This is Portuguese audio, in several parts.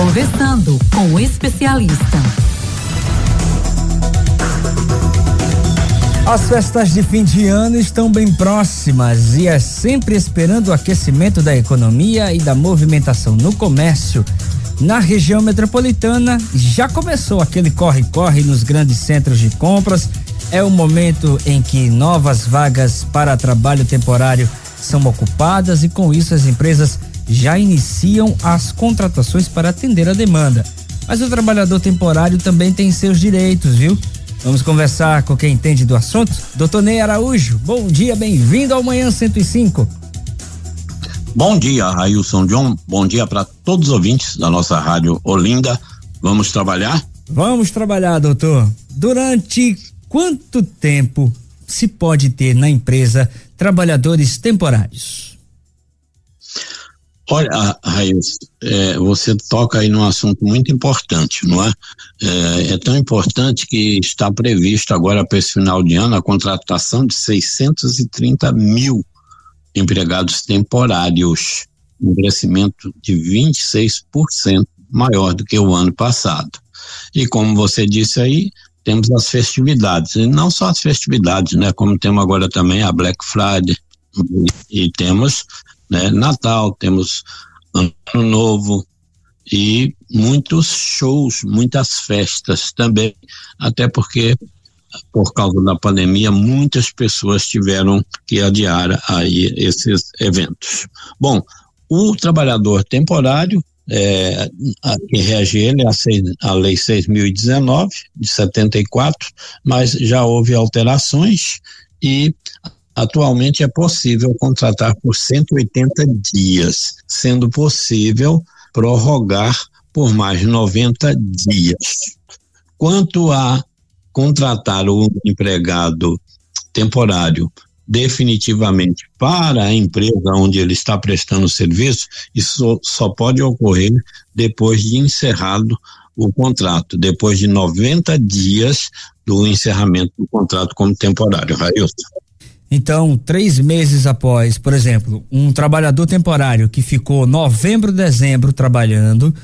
Conversando com o especialista. As festas de fim de ano estão bem próximas e é sempre esperando o aquecimento da economia e da movimentação no comércio. Na região metropolitana já começou aquele corre-corre nos grandes centros de compras. É o momento em que novas vagas para trabalho temporário são ocupadas e com isso as empresas já iniciam as contratações para atender a demanda. Mas o trabalhador temporário também tem seus direitos, viu? Vamos conversar com quem entende do assunto? Doutor Ney Araújo, bom dia, bem-vindo ao Manhã 105. Bom dia, Ailson John. Bom dia para todos os ouvintes da nossa rádio Olinda. Vamos trabalhar? Vamos trabalhar, doutor. Durante quanto tempo se pode ter na empresa trabalhadores temporários? Olha, Raíssa, é, você toca aí num assunto muito importante, não é? é? é? tão importante que está previsto agora para esse final de ano a contratação de 630 mil empregados temporários, um crescimento de 26% maior do que o ano passado. E como você disse aí, temos as festividades, e não só as festividades, né? Como temos agora também a Black Friday, e temos né? Natal, temos Ano Novo e muitos shows, muitas festas também, até porque por causa da pandemia muitas pessoas tiveram que adiar aí esses eventos. Bom, o trabalhador temporário é, a, que rege ele é a, a Lei 6.019, de 74, mas já houve alterações e Atualmente é possível contratar por 180 dias, sendo possível prorrogar por mais 90 dias. Quanto a contratar o empregado temporário definitivamente para a empresa onde ele está prestando serviço, isso só pode ocorrer depois de encerrado o contrato, depois de 90 dias do encerramento do contrato como temporário. Railson. Então, três meses após, por exemplo, um trabalhador temporário que ficou novembro, dezembro trabalhando,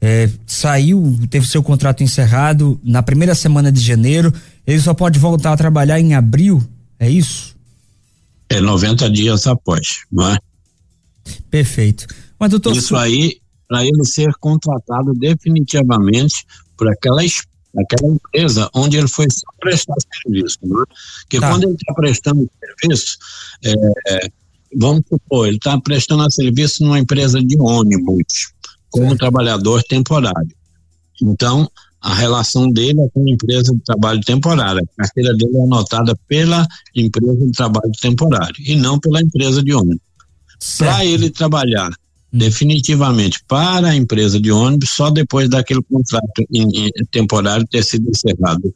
é, saiu, teve seu contrato encerrado na primeira semana de janeiro, ele só pode voltar a trabalhar em abril, é isso? É 90 dias após, não é? Perfeito. Mas, doutor. Isso aí, para ele ser contratado definitivamente por aquela naquela empresa onde ele foi só prestar serviço. Né? Porque tá. quando ele está prestando serviço, é, vamos supor, ele está prestando serviço numa empresa de ônibus, como trabalhador temporário. Então, a relação dele é com a empresa de trabalho temporário. A carteira dele é anotada pela empresa de trabalho temporário e não pela empresa de ônibus. Para ele trabalhar definitivamente para a empresa de ônibus só depois daquele contrato em, em, temporário ter sido encerrado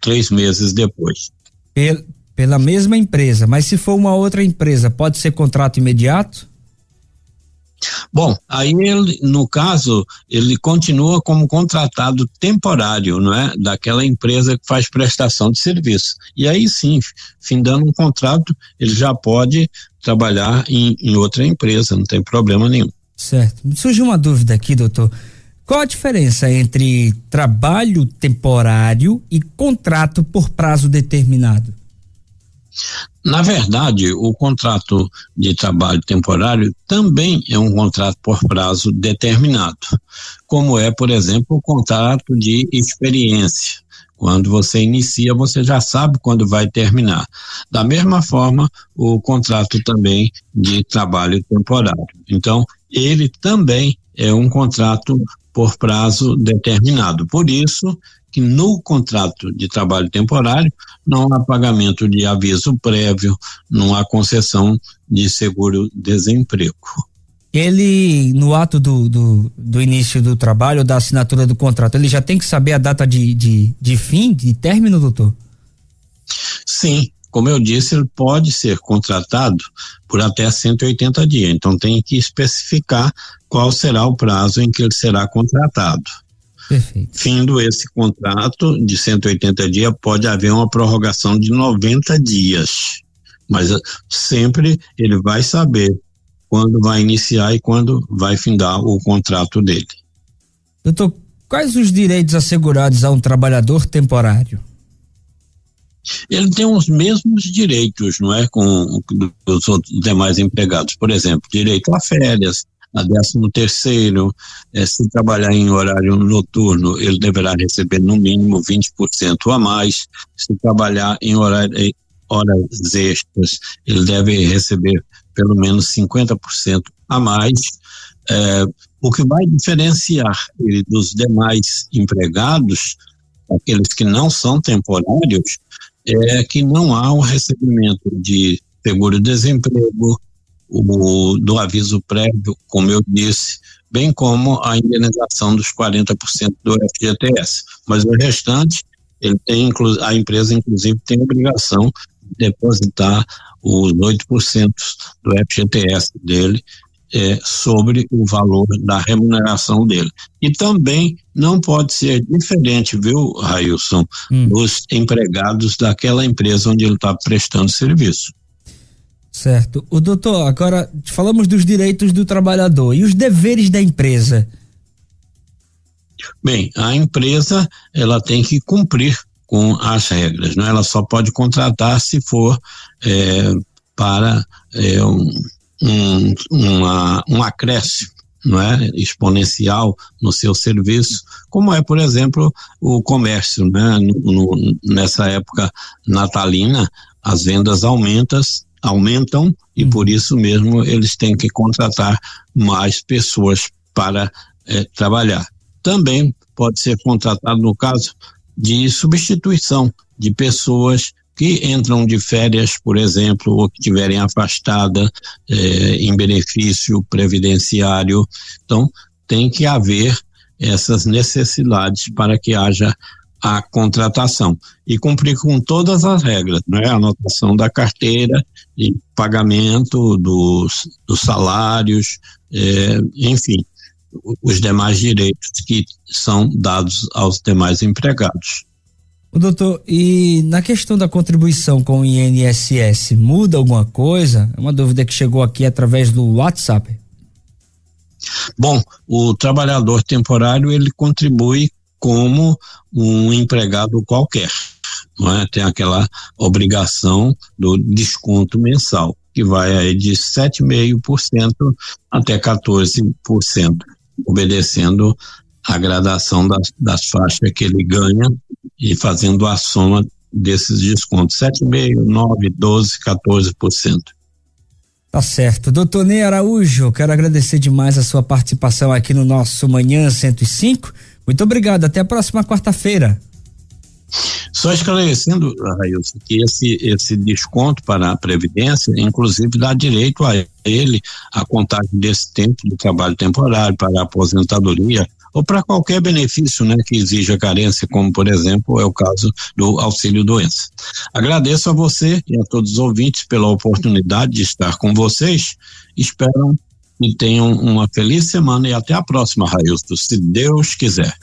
três meses depois. Pel, pela mesma empresa, mas se for uma outra empresa, pode ser contrato imediato? Bom, aí ele, no caso, ele continua como contratado temporário, não é? Daquela empresa que faz prestação de serviço. E aí sim, findando um contrato, ele já pode trabalhar em, em outra empresa, não tem problema nenhum. Certo. Surge uma dúvida aqui, doutor. Qual a diferença entre trabalho temporário e contrato por prazo determinado? Na verdade, o contrato de trabalho temporário também é um contrato por prazo determinado, como é, por exemplo, o contrato de experiência. Quando você inicia, você já sabe quando vai terminar. Da mesma forma, o contrato também de trabalho temporário. Então, ele também é um contrato por prazo determinado. Por isso que no contrato de trabalho temporário não há pagamento de aviso prévio, não há concessão de seguro-desemprego ele, no ato do, do, do, início do trabalho, da assinatura do contrato, ele já tem que saber a data de, de, de fim, de término, doutor? Sim, como eu disse, ele pode ser contratado por até 180 dias. Então tem que especificar qual será o prazo em que ele será contratado. Perfeito. Findo esse contrato de 180 dias, pode haver uma prorrogação de 90 dias. Mas sempre ele vai saber quando vai iniciar e quando vai findar o contrato dele. Doutor, quais os direitos assegurados a um trabalhador temporário? ele tem os mesmos direitos, não é, com os outros demais empregados. Por exemplo, direito a férias, a décimo terceiro, eh, se trabalhar em horário noturno, ele deverá receber no mínimo 20% a mais. Se trabalhar em horário, horas extras, ele deve receber pelo menos 50% a mais. Eh, o que vai diferenciar ele dos demais empregados, aqueles que não são temporários, é que não há o recebimento de seguro-desemprego, o, do aviso prévio, como eu disse, bem como a indenização dos 40% do FGTS. Mas o restante, ele tem, a empresa, inclusive, tem obrigação depositar os 8% do FGTS dele é, sobre o valor da remuneração dele. E também não pode ser diferente, viu, Railson, hum. dos empregados daquela empresa onde ele está prestando serviço. Certo. O doutor, agora falamos dos direitos do trabalhador e os deveres da empresa. Bem, a empresa ela tem que cumprir com as regras, não? É? Ela só pode contratar se for é, para é, um, um, uma, um acréscimo não é, exponencial no seu serviço, como é, por exemplo, o comércio, né? No, no, nessa época natalina, as vendas aumentam, aumentam e por uhum. isso mesmo eles têm que contratar mais pessoas para é, trabalhar. Também pode ser contratado no caso de substituição de pessoas que entram de férias, por exemplo, ou que tiverem afastada eh, em benefício previdenciário. Então, tem que haver essas necessidades para que haja a contratação e cumprir com todas as regras, né? Anotação da carteira e pagamento dos, dos salários, eh, enfim, os demais direitos que são dados aos demais empregados. O doutor, e na questão da contribuição com o INSS, muda alguma coisa? É uma dúvida que chegou aqui através do WhatsApp. Bom, o trabalhador temporário ele contribui como um empregado qualquer, não é? Tem aquela obrigação do desconto mensal, que vai aí de 7,5% até 14%, obedecendo a gradação das, das faixas que ele ganha e fazendo a soma desses descontos, 7,5%, 9%, 12%, 14%. Tá certo. Doutor Ney Araújo, quero agradecer demais a sua participação aqui no nosso Manhã 105. Muito obrigado. Até a próxima quarta-feira. Só esclarecendo, Railson, que esse, esse desconto para a Previdência, inclusive, dá direito a ele a contagem desse tempo de trabalho temporário para a aposentadoria, ou para qualquer benefício né, que exija carência, como por exemplo é o caso do auxílio doença. Agradeço a você e a todos os ouvintes pela oportunidade de estar com vocês. Espero que tenham uma feliz semana e até a próxima, Railton, se Deus quiser.